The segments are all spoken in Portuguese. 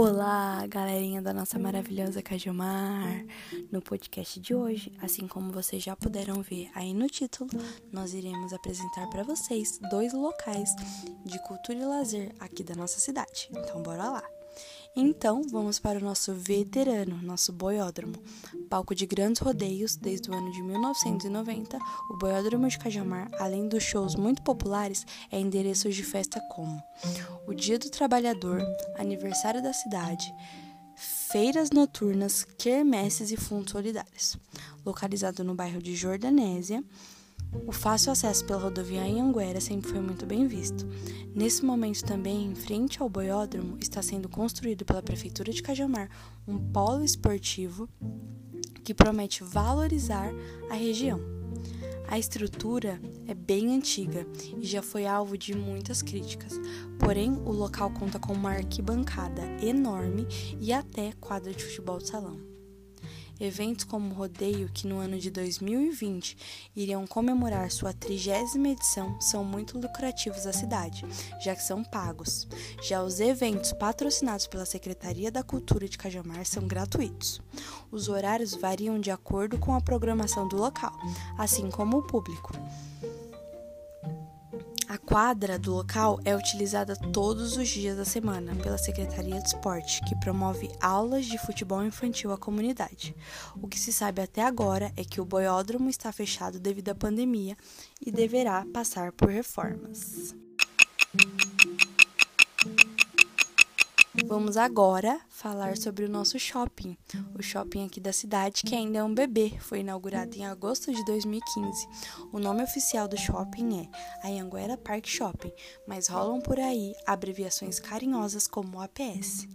Olá, galerinha da nossa maravilhosa Cajumar! No podcast de hoje, assim como vocês já puderam ver aí no título, nós iremos apresentar para vocês dois locais de cultura e lazer aqui da nossa cidade. Então, bora lá! Então, vamos para o nosso veterano, nosso boiódromo. Palco de grandes rodeios desde o ano de 1990, o Boiódromo de Cajamar, além dos shows muito populares, é endereço de festa como o Dia do Trabalhador, aniversário da cidade, feiras noturnas, quermesses e fundos solidários. Localizado no bairro de Jordanésia, o fácil acesso pela rodovia Anhanguera sempre foi muito bem visto. Nesse momento também, em frente ao boiódromo, está sendo construído pela Prefeitura de Cajamar um polo esportivo que promete valorizar a região. A estrutura é bem antiga e já foi alvo de muitas críticas, porém o local conta com uma arquibancada enorme e até quadra de futebol de salão. Eventos como o rodeio, que no ano de 2020 iriam comemorar sua trigésima edição, são muito lucrativos à cidade, já que são pagos. Já os eventos patrocinados pela Secretaria da Cultura de Cajamar são gratuitos. Os horários variam de acordo com a programação do local, assim como o público. A quadra do local é utilizada todos os dias da semana pela Secretaria de Esporte, que promove aulas de futebol infantil à comunidade. O que se sabe até agora é que o boiódromo está fechado devido à pandemia e deverá passar por reformas. Vamos agora falar sobre o nosso shopping, o shopping aqui da cidade que ainda é um bebê, foi inaugurado em agosto de 2015. O nome oficial do shopping é Anhanguera Park Shopping, mas rolam por aí abreviações carinhosas como APS.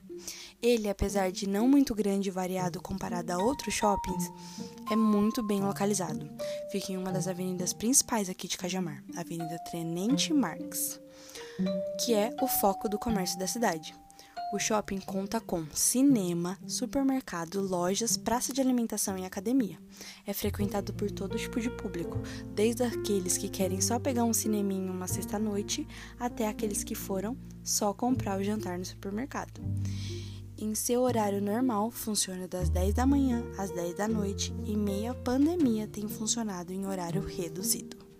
Ele, apesar de não muito grande e variado comparado a outros shoppings, é muito bem localizado. Fica em uma das avenidas principais aqui de Cajamar, Avenida Tenente Marques, que é o foco do comércio da cidade. O shopping conta com cinema, supermercado, lojas, praça de alimentação e academia. É frequentado por todo tipo de público, desde aqueles que querem só pegar um cineminho uma sexta-noite, até aqueles que foram só comprar o jantar no supermercado. Em seu horário normal, funciona das 10 da manhã às 10 da noite e meia pandemia tem funcionado em horário reduzido.